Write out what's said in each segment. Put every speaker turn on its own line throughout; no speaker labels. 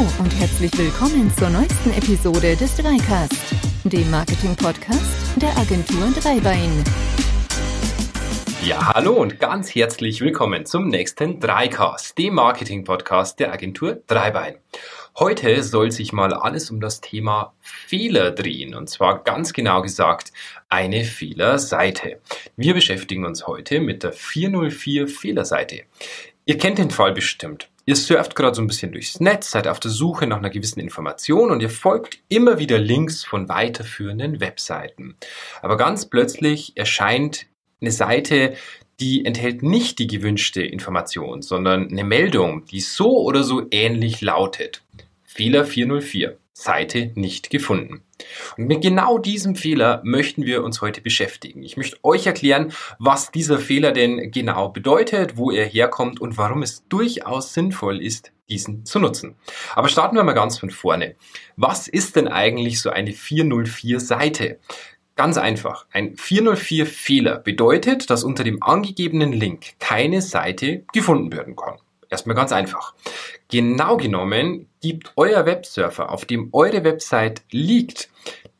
Hallo und herzlich willkommen zur neuesten Episode des Dreicast, dem Marketing-Podcast der Agentur Dreibein.
Ja, hallo und ganz herzlich willkommen zum nächsten Dreicast, dem Marketing-Podcast der Agentur Dreibein. Heute soll sich mal alles um das Thema Fehler drehen und zwar ganz genau gesagt eine Fehlerseite. Wir beschäftigen uns heute mit der 404 Fehlerseite. Ihr kennt den Fall bestimmt. Ihr surft gerade so ein bisschen durchs Netz, seid auf der Suche nach einer gewissen Information und ihr folgt immer wieder Links von weiterführenden Webseiten. Aber ganz plötzlich erscheint eine Seite, die enthält nicht die gewünschte Information, sondern eine Meldung, die so oder so ähnlich lautet. Fehler 404. Seite nicht gefunden. Und mit genau diesem Fehler möchten wir uns heute beschäftigen. Ich möchte euch erklären, was dieser Fehler denn genau bedeutet, wo er herkommt und warum es durchaus sinnvoll ist, diesen zu nutzen. Aber starten wir mal ganz von vorne. Was ist denn eigentlich so eine 404 Seite? Ganz einfach. Ein 404 Fehler bedeutet, dass unter dem angegebenen Link keine Seite gefunden werden kann. Erstmal ganz einfach. Genau genommen gibt euer Websurfer, auf dem eure Website liegt,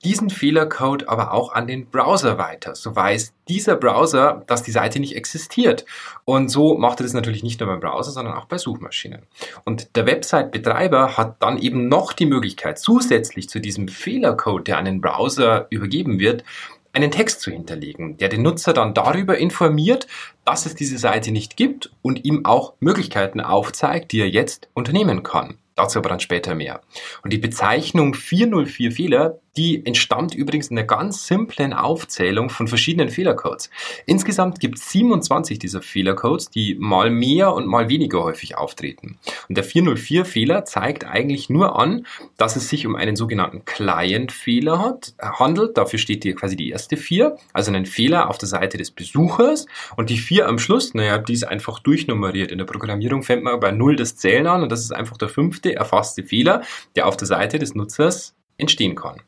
diesen Fehlercode aber auch an den Browser weiter. So weiß dieser Browser, dass die Seite nicht existiert. Und so macht er das natürlich nicht nur beim Browser, sondern auch bei Suchmaschinen. Und der Website-Betreiber hat dann eben noch die Möglichkeit, zusätzlich zu diesem Fehlercode, der an den Browser übergeben wird, einen Text zu hinterlegen, der den Nutzer dann darüber informiert, dass es diese Seite nicht gibt und ihm auch Möglichkeiten aufzeigt, die er jetzt unternehmen kann. Dazu aber dann später mehr. Und die Bezeichnung 404 Fehler, die entstammt übrigens in einer ganz simplen Aufzählung von verschiedenen Fehlercodes. Insgesamt gibt es 27 dieser Fehlercodes, die mal mehr und mal weniger häufig auftreten. Und der 404 Fehler zeigt eigentlich nur an, dass es sich um einen sogenannten Client-Fehler handelt. Dafür steht hier quasi die erste 4, also einen Fehler auf der Seite des Besuchers. Und die 4 am Schluss, naja, die ist einfach durchnummeriert. In der Programmierung fängt man bei 0 das Zählen an und das ist einfach der fünfte erfasste Fehler, der auf der Seite des Nutzers entstehen kann.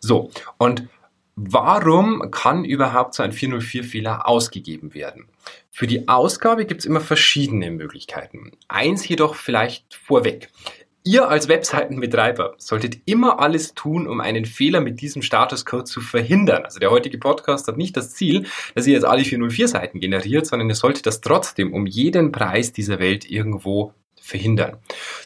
So, und warum kann überhaupt so ein 404-Fehler ausgegeben werden? Für die Ausgabe gibt es immer verschiedene Möglichkeiten. Eins jedoch vielleicht vorweg. Ihr als Webseitenbetreiber solltet immer alles tun, um einen Fehler mit diesem Statuscode zu verhindern. Also der heutige Podcast hat nicht das Ziel, dass ihr jetzt alle 404 Seiten generiert, sondern ihr solltet das trotzdem um jeden Preis dieser Welt irgendwo verhindern.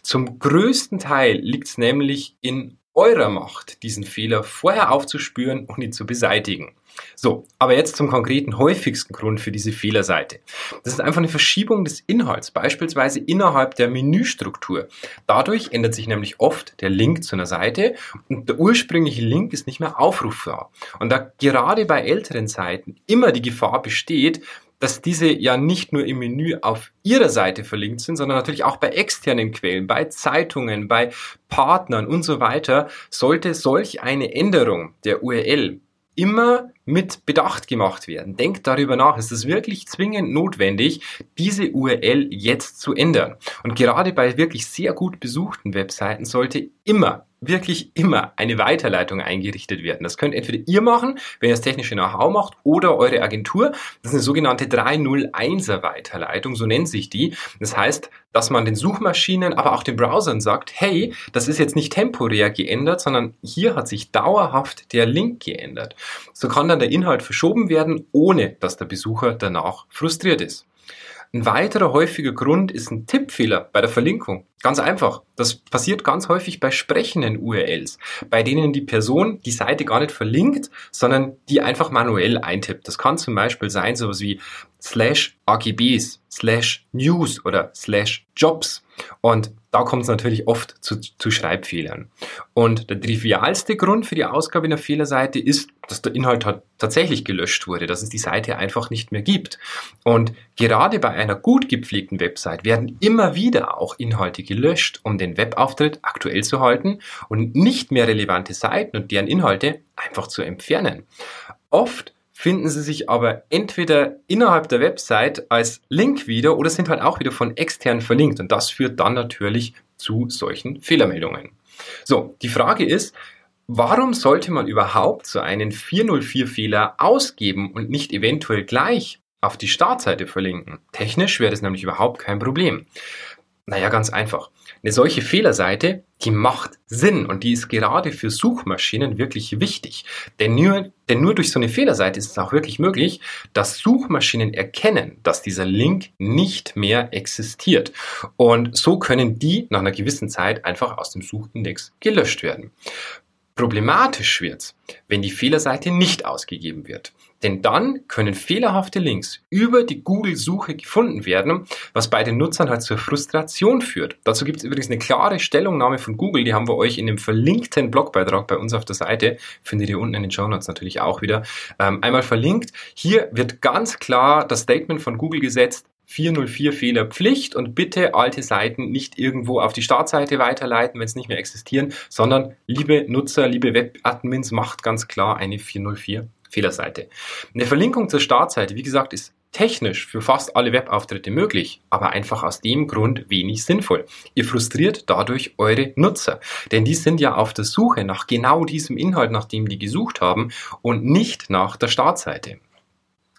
Zum größten Teil liegt es nämlich in eurer Macht, diesen Fehler vorher aufzuspüren und ihn zu beseitigen. So, aber jetzt zum konkreten häufigsten Grund für diese Fehlerseite. Das ist einfach eine Verschiebung des Inhalts, beispielsweise innerhalb der Menüstruktur. Dadurch ändert sich nämlich oft der Link zu einer Seite und der ursprüngliche Link ist nicht mehr aufrufbar. Und da gerade bei älteren Seiten immer die Gefahr besteht, dass diese ja nicht nur im Menü auf Ihrer Seite verlinkt sind, sondern natürlich auch bei externen Quellen, bei Zeitungen, bei Partnern und so weiter, sollte solch eine Änderung der URL immer mit Bedacht gemacht werden. Denkt darüber nach, ist es wirklich zwingend notwendig, diese URL jetzt zu ändern. Und gerade bei wirklich sehr gut besuchten Webseiten sollte immer wirklich immer eine Weiterleitung eingerichtet werden. Das könnt entweder ihr machen, wenn ihr das technische Know-how macht, oder eure Agentur. Das ist eine sogenannte 301er Weiterleitung, so nennt sich die. Das heißt, dass man den Suchmaschinen, aber auch den Browsern sagt, hey, das ist jetzt nicht temporär geändert, sondern hier hat sich dauerhaft der Link geändert. So kann dann der Inhalt verschoben werden, ohne dass der Besucher danach frustriert ist. Ein weiterer häufiger Grund ist ein Tippfehler bei der Verlinkung. Ganz einfach. Das passiert ganz häufig bei sprechenden URLs, bei denen die Person die Seite gar nicht verlinkt, sondern die einfach manuell eintippt. Das kann zum Beispiel sein sowas wie slash AGBs, slash News oder slash Jobs. Und da kommt es natürlich oft zu, zu Schreibfehlern. Und der trivialste Grund für die Ausgabe einer Fehlerseite ist, dass der Inhalt tatsächlich gelöscht wurde, dass es die Seite einfach nicht mehr gibt. Und gerade bei einer gut gepflegten Website werden immer wieder auch Inhalte gelöscht, um den Webauftritt aktuell zu halten und nicht mehr relevante Seiten und deren Inhalte einfach zu entfernen. Oft finden sie sich aber entweder innerhalb der Website als Link wieder oder sind halt auch wieder von extern verlinkt und das führt dann natürlich zu solchen Fehlermeldungen. So, die Frage ist, warum sollte man überhaupt so einen 404-Fehler ausgeben und nicht eventuell gleich auf die Startseite verlinken? Technisch wäre das nämlich überhaupt kein Problem. Naja, ganz einfach. Eine solche Fehlerseite, die macht Sinn und die ist gerade für Suchmaschinen wirklich wichtig. Denn nur, denn nur durch so eine Fehlerseite ist es auch wirklich möglich, dass Suchmaschinen erkennen, dass dieser Link nicht mehr existiert. Und so können die nach einer gewissen Zeit einfach aus dem Suchindex gelöscht werden. Problematisch wird's, wenn die Fehlerseite nicht ausgegeben wird. Denn dann können fehlerhafte Links über die Google-Suche gefunden werden, was bei den Nutzern halt zur Frustration führt. Dazu gibt es übrigens eine klare Stellungnahme von Google, die haben wir euch in dem verlinkten Blogbeitrag bei uns auf der Seite, findet ihr unten in den Show Notes natürlich auch wieder, ähm, einmal verlinkt. Hier wird ganz klar das Statement von Google gesetzt, 404 Fehler Pflicht und bitte alte Seiten nicht irgendwo auf die Startseite weiterleiten, wenn es nicht mehr existieren, sondern liebe Nutzer, liebe Webadmins, macht ganz klar eine 404 Fehlerseite. Eine Verlinkung zur Startseite, wie gesagt, ist technisch für fast alle Webauftritte möglich, aber einfach aus dem Grund wenig sinnvoll. Ihr frustriert dadurch eure Nutzer, denn die sind ja auf der Suche nach genau diesem Inhalt, nach dem die gesucht haben und nicht nach der Startseite.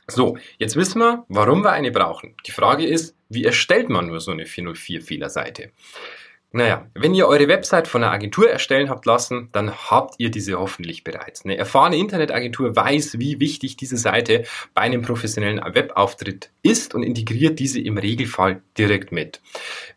So, jetzt wissen wir, warum wir eine brauchen. Die Frage ist, wie erstellt man nur so eine 404 Fehlerseite? Naja, wenn ihr eure Website von einer Agentur erstellen habt lassen, dann habt ihr diese hoffentlich bereits. Eine erfahrene Internetagentur weiß, wie wichtig diese Seite bei einem professionellen Webauftritt ist und integriert diese im Regelfall direkt mit.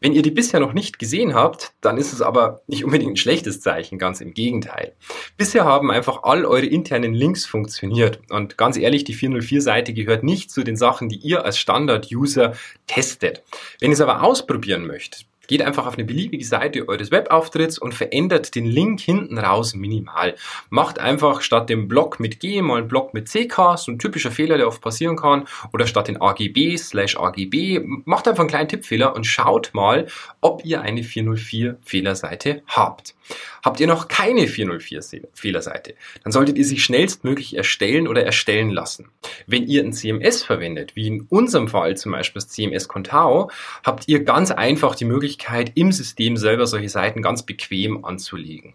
Wenn ihr die bisher noch nicht gesehen habt, dann ist es aber nicht unbedingt ein schlechtes Zeichen, ganz im Gegenteil. Bisher haben einfach all eure internen Links funktioniert und ganz ehrlich, die 404-Seite gehört nicht zu den Sachen, die ihr als Standard-User testet. Wenn ihr es aber ausprobieren möchtet, Geht einfach auf eine beliebige Seite eures Webauftritts und verändert den Link hinten raus minimal. Macht einfach statt dem Block mit G mal einen Block mit CK, so ein typischer Fehler, der oft passieren kann, oder statt den AGB slash AGB, macht einfach einen kleinen Tippfehler und schaut mal, ob ihr eine 404 Fehlerseite habt. Habt ihr noch keine 404 Fehlerseite, dann solltet ihr sie schnellstmöglich erstellen oder erstellen lassen. Wenn ihr ein CMS verwendet, wie in unserem Fall zum Beispiel das CMS Contao, habt ihr ganz einfach die Möglichkeit, im System selber solche Seiten ganz bequem anzulegen.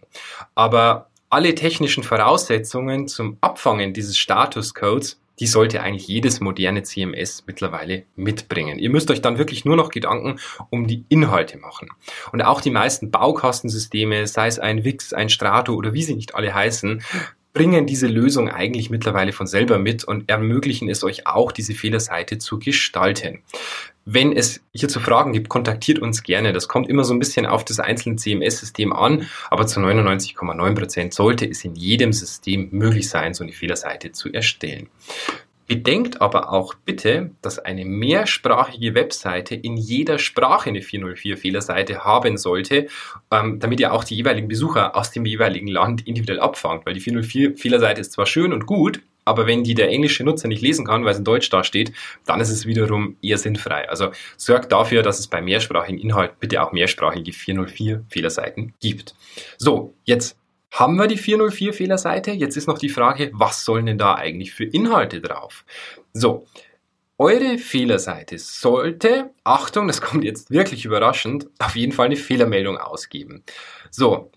Aber alle technischen Voraussetzungen zum Abfangen dieses Statuscodes die sollte eigentlich jedes moderne CMS mittlerweile mitbringen. Ihr müsst euch dann wirklich nur noch Gedanken um die Inhalte machen. Und auch die meisten Baukastensysteme, sei es ein Wix, ein Strato oder wie sie nicht alle heißen, bringen diese Lösung eigentlich mittlerweile von selber mit und ermöglichen es euch auch, diese Fehlerseite zu gestalten. Wenn es hierzu Fragen gibt, kontaktiert uns gerne. Das kommt immer so ein bisschen auf das einzelne CMS-System an, aber zu 99,9 Prozent sollte es in jedem System möglich sein, so eine Fehlerseite zu erstellen. Bedenkt aber auch bitte, dass eine mehrsprachige Webseite in jeder Sprache eine 404 Fehlerseite haben sollte, ähm, damit ihr auch die jeweiligen Besucher aus dem jeweiligen Land individuell abfangt. Weil die 404 Fehlerseite ist zwar schön und gut, aber wenn die der englische Nutzer nicht lesen kann, weil es in Deutsch da steht, dann ist es wiederum eher sinnfrei. Also sorgt dafür, dass es bei mehrsprachigen Inhalten bitte auch mehrsprachige 404 Fehlerseiten gibt. So, jetzt haben wir die 404 Fehlerseite. Jetzt ist noch die Frage, was sollen denn da eigentlich für Inhalte drauf? So, eure Fehlerseite sollte, Achtung, das kommt jetzt wirklich überraschend, auf jeden Fall eine Fehlermeldung ausgeben. So,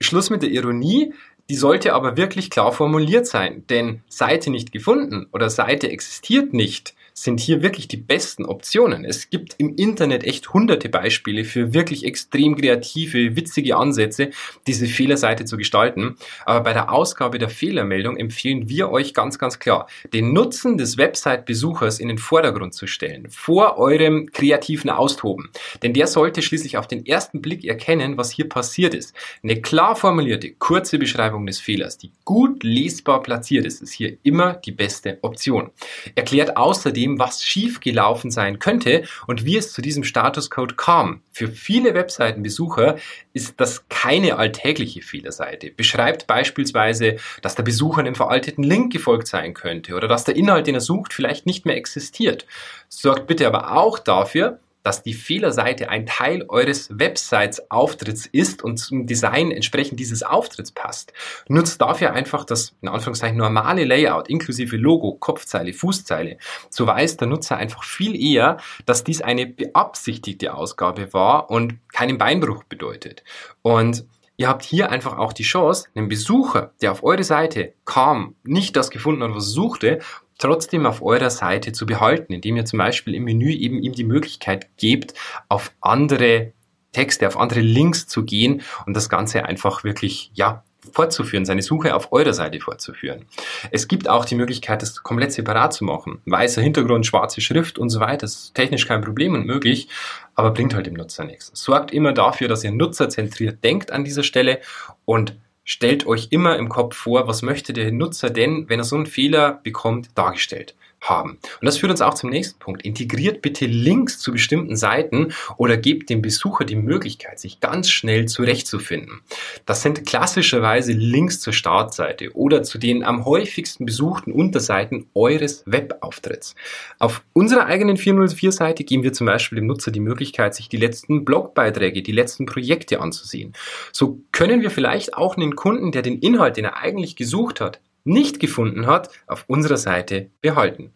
Schluss mit der Ironie. Die sollte aber wirklich klar formuliert sein, denn Seite nicht gefunden oder Seite existiert nicht sind hier wirklich die besten Optionen. Es gibt im Internet echt hunderte Beispiele für wirklich extrem kreative, witzige Ansätze, diese Fehlerseite zu gestalten. Aber bei der Ausgabe der Fehlermeldung empfehlen wir euch ganz, ganz klar, den Nutzen des Website-Besuchers in den Vordergrund zu stellen, vor eurem kreativen Austoben. Denn der sollte schließlich auf den ersten Blick erkennen, was hier passiert ist. Eine klar formulierte, kurze Beschreibung des Fehlers, die gut lesbar platziert ist, ist hier immer die beste Option. Erklärt außerdem, dem, was schiefgelaufen sein könnte und wie es zu diesem Statuscode kam. Für viele Webseitenbesucher ist das keine alltägliche Fehlerseite. Beschreibt beispielsweise, dass der Besucher einem veralteten Link gefolgt sein könnte oder dass der Inhalt, den er sucht, vielleicht nicht mehr existiert. Sorgt bitte aber auch dafür, dass die Fehlerseite ein Teil eures Websites-Auftritts ist und zum Design entsprechend dieses Auftritts passt. Nutzt dafür einfach das, in Anführungszeichen, normale Layout, inklusive Logo, Kopfzeile, Fußzeile. So weiß der Nutzer einfach viel eher, dass dies eine beabsichtigte Ausgabe war und keinen Beinbruch bedeutet. Und Ihr habt hier einfach auch die Chance, einen Besucher, der auf eure Seite kam, nicht das gefunden hat, was er suchte, trotzdem auf eurer Seite zu behalten, indem ihr zum Beispiel im Menü eben ihm die Möglichkeit gebt, auf andere Texte, auf andere Links zu gehen und das Ganze einfach wirklich, ja, fortzuführen, seine Suche auf eurer Seite fortzuführen. Es gibt auch die Möglichkeit, das komplett separat zu machen. Weißer Hintergrund, schwarze Schrift und so weiter. Das ist technisch kein Problem und möglich, aber bringt halt dem Nutzer nichts. Sorgt immer dafür, dass ihr nutzerzentriert denkt an dieser Stelle und stellt euch immer im Kopf vor, was möchte der Nutzer denn, wenn er so einen Fehler bekommt, dargestellt haben. Und das führt uns auch zum nächsten Punkt. Integriert bitte Links zu bestimmten Seiten oder gebt dem Besucher die Möglichkeit, sich ganz schnell zurechtzufinden. Das sind klassischerweise Links zur Startseite oder zu den am häufigsten besuchten Unterseiten eures Webauftritts. Auf unserer eigenen 404-Seite geben wir zum Beispiel dem Nutzer die Möglichkeit, sich die letzten Blogbeiträge, die letzten Projekte anzusehen. So können wir vielleicht auch einen Kunden, der den Inhalt, den er eigentlich gesucht hat, nicht gefunden hat, auf unserer Seite behalten.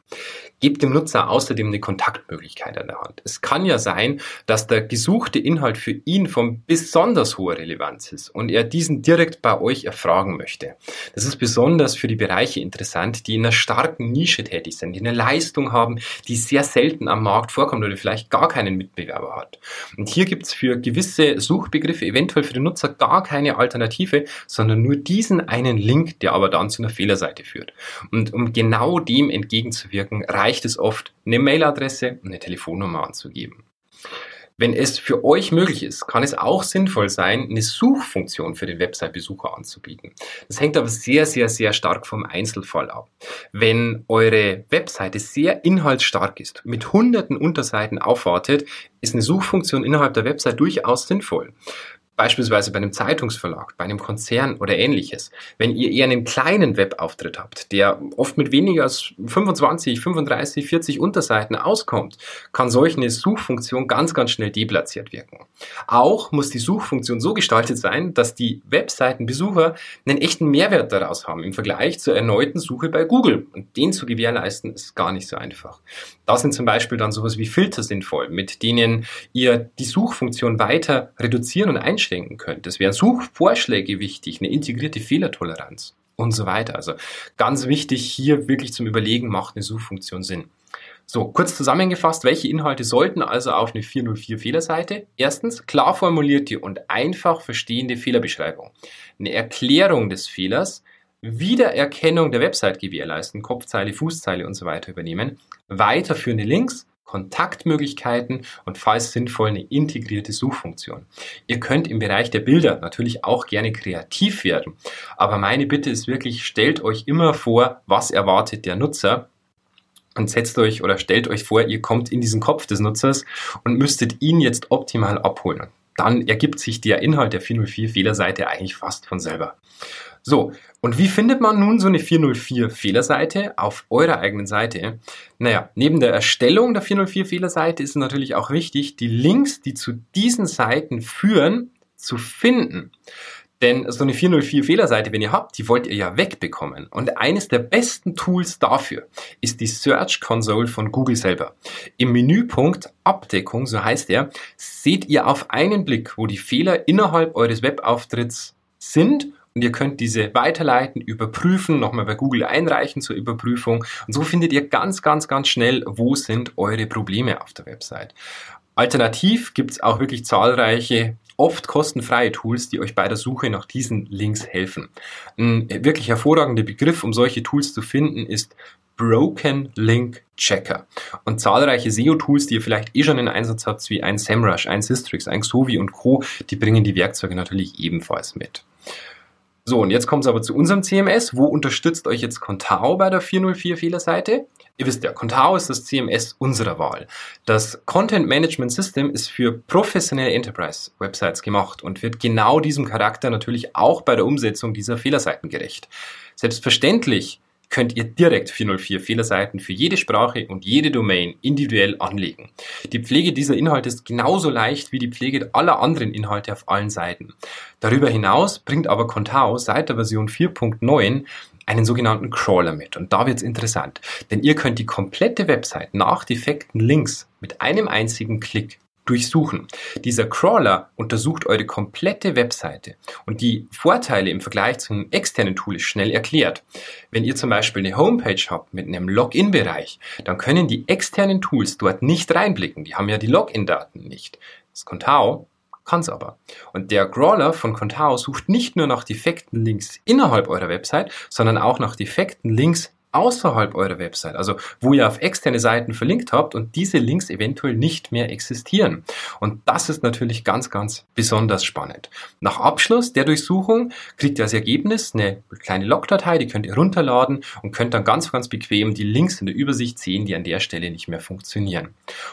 Gebt dem Nutzer außerdem eine Kontaktmöglichkeit an der Hand. Es kann ja sein, dass der gesuchte Inhalt für ihn von besonders hoher Relevanz ist und er diesen direkt bei euch erfragen möchte. Das ist besonders für die Bereiche interessant, die in einer starken Nische tätig sind, die eine Leistung haben, die sehr selten am Markt vorkommt oder vielleicht gar keinen Mitbewerber hat. Und hier gibt es für gewisse Suchbegriffe eventuell für den Nutzer gar keine Alternative, sondern nur diesen einen Link, der aber dann zu einer Fehlerseite führt. Und um genau dem entgegenzuwirken, es oft, eine Mailadresse und eine Telefonnummer anzugeben. Wenn es für euch möglich ist, kann es auch sinnvoll sein, eine Suchfunktion für den Website-Besucher anzubieten. Das hängt aber sehr, sehr, sehr stark vom Einzelfall ab. Wenn eure Webseite sehr inhaltsstark ist, mit hunderten Unterseiten aufwartet, ist eine Suchfunktion innerhalb der Website durchaus sinnvoll beispielsweise bei einem Zeitungsverlag, bei einem Konzern oder ähnliches, wenn ihr eher einen kleinen Webauftritt habt, der oft mit weniger als 25, 35, 40 Unterseiten auskommt, kann solch eine Suchfunktion ganz, ganz schnell deplatziert wirken. Auch muss die Suchfunktion so gestaltet sein, dass die Webseitenbesucher einen echten Mehrwert daraus haben im Vergleich zur erneuten Suche bei Google. Und den zu gewährleisten ist gar nicht so einfach. Da sind zum Beispiel dann sowas wie Filter sinnvoll, mit denen ihr die Suchfunktion weiter reduzieren und einstellen denken könnt. Es wären Suchvorschläge wichtig, eine integrierte Fehlertoleranz und so weiter. Also ganz wichtig hier wirklich zum Überlegen, macht eine Suchfunktion Sinn. So, kurz zusammengefasst, welche Inhalte sollten also auf eine 404 Fehlerseite? Erstens, klar formulierte und einfach verstehende Fehlerbeschreibung. Eine Erklärung des Fehlers, Wiedererkennung der Website gewährleisten, Kopfzeile, Fußzeile und so weiter übernehmen, weiterführende Links, Kontaktmöglichkeiten und falls sinnvoll eine integrierte Suchfunktion. Ihr könnt im Bereich der Bilder natürlich auch gerne kreativ werden, aber meine Bitte ist wirklich, stellt euch immer vor, was erwartet der Nutzer und setzt euch oder stellt euch vor, ihr kommt in diesen Kopf des Nutzers und müsstet ihn jetzt optimal abholen. Dann ergibt sich der Inhalt der 404 Fehlerseite eigentlich fast von selber. So, und wie findet man nun so eine 404 Fehlerseite auf eurer eigenen Seite? Naja, neben der Erstellung der 404 Fehlerseite ist es natürlich auch wichtig, die Links, die zu diesen Seiten führen, zu finden. Denn so eine 404 Fehlerseite, wenn ihr habt, die wollt ihr ja wegbekommen. Und eines der besten Tools dafür ist die Search Console von Google selber. Im Menüpunkt Abdeckung, so heißt er, seht ihr auf einen Blick, wo die Fehler innerhalb eures Webauftritts sind und ihr könnt diese weiterleiten, überprüfen, nochmal bei Google einreichen zur Überprüfung und so findet ihr ganz, ganz, ganz schnell, wo sind eure Probleme auf der Website. Alternativ gibt es auch wirklich zahlreiche oft kostenfreie Tools, die euch bei der Suche nach diesen Links helfen. Ein wirklich hervorragender Begriff, um solche Tools zu finden, ist Broken Link Checker. Und zahlreiche SEO-Tools, die ihr vielleicht eh schon in Einsatz habt, wie ein SEMrush, ein Systrix, ein Xovi und Co., die bringen die Werkzeuge natürlich ebenfalls mit. So, und jetzt kommt es aber zu unserem CMS. Wo unterstützt euch jetzt Contao bei der 404 Fehlerseite? Ihr wisst ja, Contao ist das CMS unserer Wahl. Das Content Management System ist für professionelle Enterprise Websites gemacht und wird genau diesem Charakter natürlich auch bei der Umsetzung dieser Fehlerseiten gerecht. Selbstverständlich könnt ihr direkt 404 Fehlerseiten für jede Sprache und jede Domain individuell anlegen. Die Pflege dieser Inhalte ist genauso leicht wie die Pflege aller anderen Inhalte auf allen Seiten. Darüber hinaus bringt aber Contao seit der Version 4.9 einen sogenannten Crawler mit. Und da wird's interessant, denn ihr könnt die komplette Website nach defekten Links mit einem einzigen Klick durchsuchen. Dieser Crawler untersucht eure komplette Webseite und die Vorteile im Vergleich zum externen Tool ist schnell erklärt. Wenn ihr zum Beispiel eine Homepage habt mit einem Login-Bereich, dann können die externen Tools dort nicht reinblicken. Die haben ja die Login-Daten nicht. Das Contao kann es aber. Und der Crawler von Contao sucht nicht nur nach defekten Links innerhalb eurer Website, sondern auch nach defekten Links außerhalb eurer Website, also wo ihr auf externe Seiten verlinkt habt und diese Links eventuell nicht mehr existieren. Und das ist natürlich ganz, ganz besonders spannend. Nach Abschluss der Durchsuchung kriegt ihr als Ergebnis eine kleine Logdatei, die könnt ihr runterladen und könnt dann ganz, ganz bequem die Links in der Übersicht sehen, die an der Stelle nicht mehr funktionieren.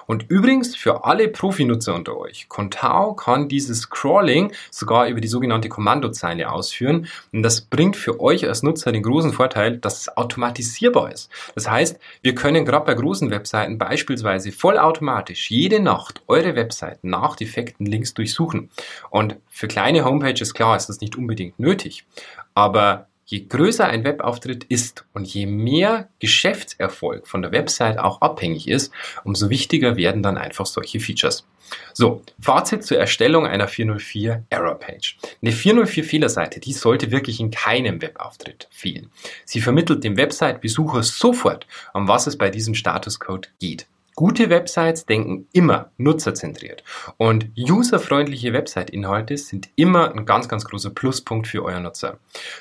Und übrigens für alle Profinutzer unter euch, Contao kann dieses Crawling sogar über die sogenannte Kommandozeile ausführen und das bringt für euch als Nutzer den großen Vorteil, dass es automatisiert automatisierbar ist. Das heißt, wir können gerade bei großen Webseiten beispielsweise vollautomatisch jede Nacht eure Website nach defekten Links durchsuchen. Und für kleine Homepages, klar, ist das nicht unbedingt nötig. Aber Je größer ein Webauftritt ist und je mehr Geschäftserfolg von der Website auch abhängig ist, umso wichtiger werden dann einfach solche Features. So, Fazit zur Erstellung einer 404 Error Page. Eine 404 Fehlerseite, die sollte wirklich in keinem Webauftritt fehlen. Sie vermittelt dem Website-Besucher sofort, um was es bei diesem Statuscode geht. Gute Websites denken immer nutzerzentriert und userfreundliche Website-Inhalte sind immer ein ganz, ganz großer Pluspunkt für euer Nutzer.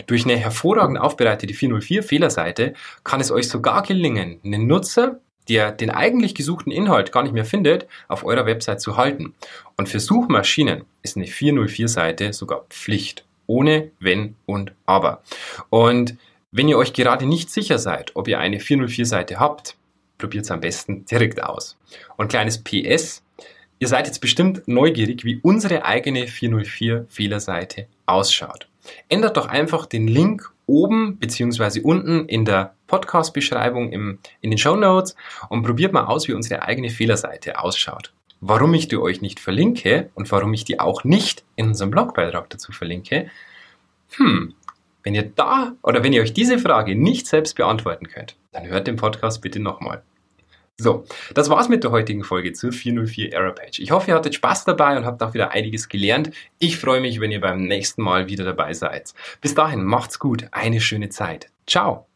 Durch eine hervorragend aufbereitete 404 Fehlerseite kann es euch sogar gelingen, einen Nutzer, der den eigentlich gesuchten Inhalt gar nicht mehr findet, auf eurer Website zu halten. Und für Suchmaschinen ist eine 404-Seite sogar Pflicht. Ohne Wenn und Aber. Und wenn ihr euch gerade nicht sicher seid, ob ihr eine 404-Seite habt, probiert es am besten direkt aus. Und kleines PS, ihr seid jetzt bestimmt neugierig, wie unsere eigene 404 Fehlerseite ausschaut. Ändert doch einfach den Link oben bzw. unten in der Podcast-Beschreibung in den Show Notes und probiert mal aus, wie unsere eigene Fehlerseite ausschaut. Warum ich die euch nicht verlinke und warum ich die auch nicht in unserem Blogbeitrag dazu verlinke, hm, wenn ihr da oder wenn ihr euch diese Frage nicht selbst beantworten könnt, dann hört den Podcast bitte nochmal. So, das war's mit der heutigen Folge zur 404 Error Page. Ich hoffe, ihr hattet Spaß dabei und habt auch wieder einiges gelernt. Ich freue mich, wenn ihr beim nächsten Mal wieder dabei seid. Bis dahin, macht's gut, eine schöne Zeit. Ciao!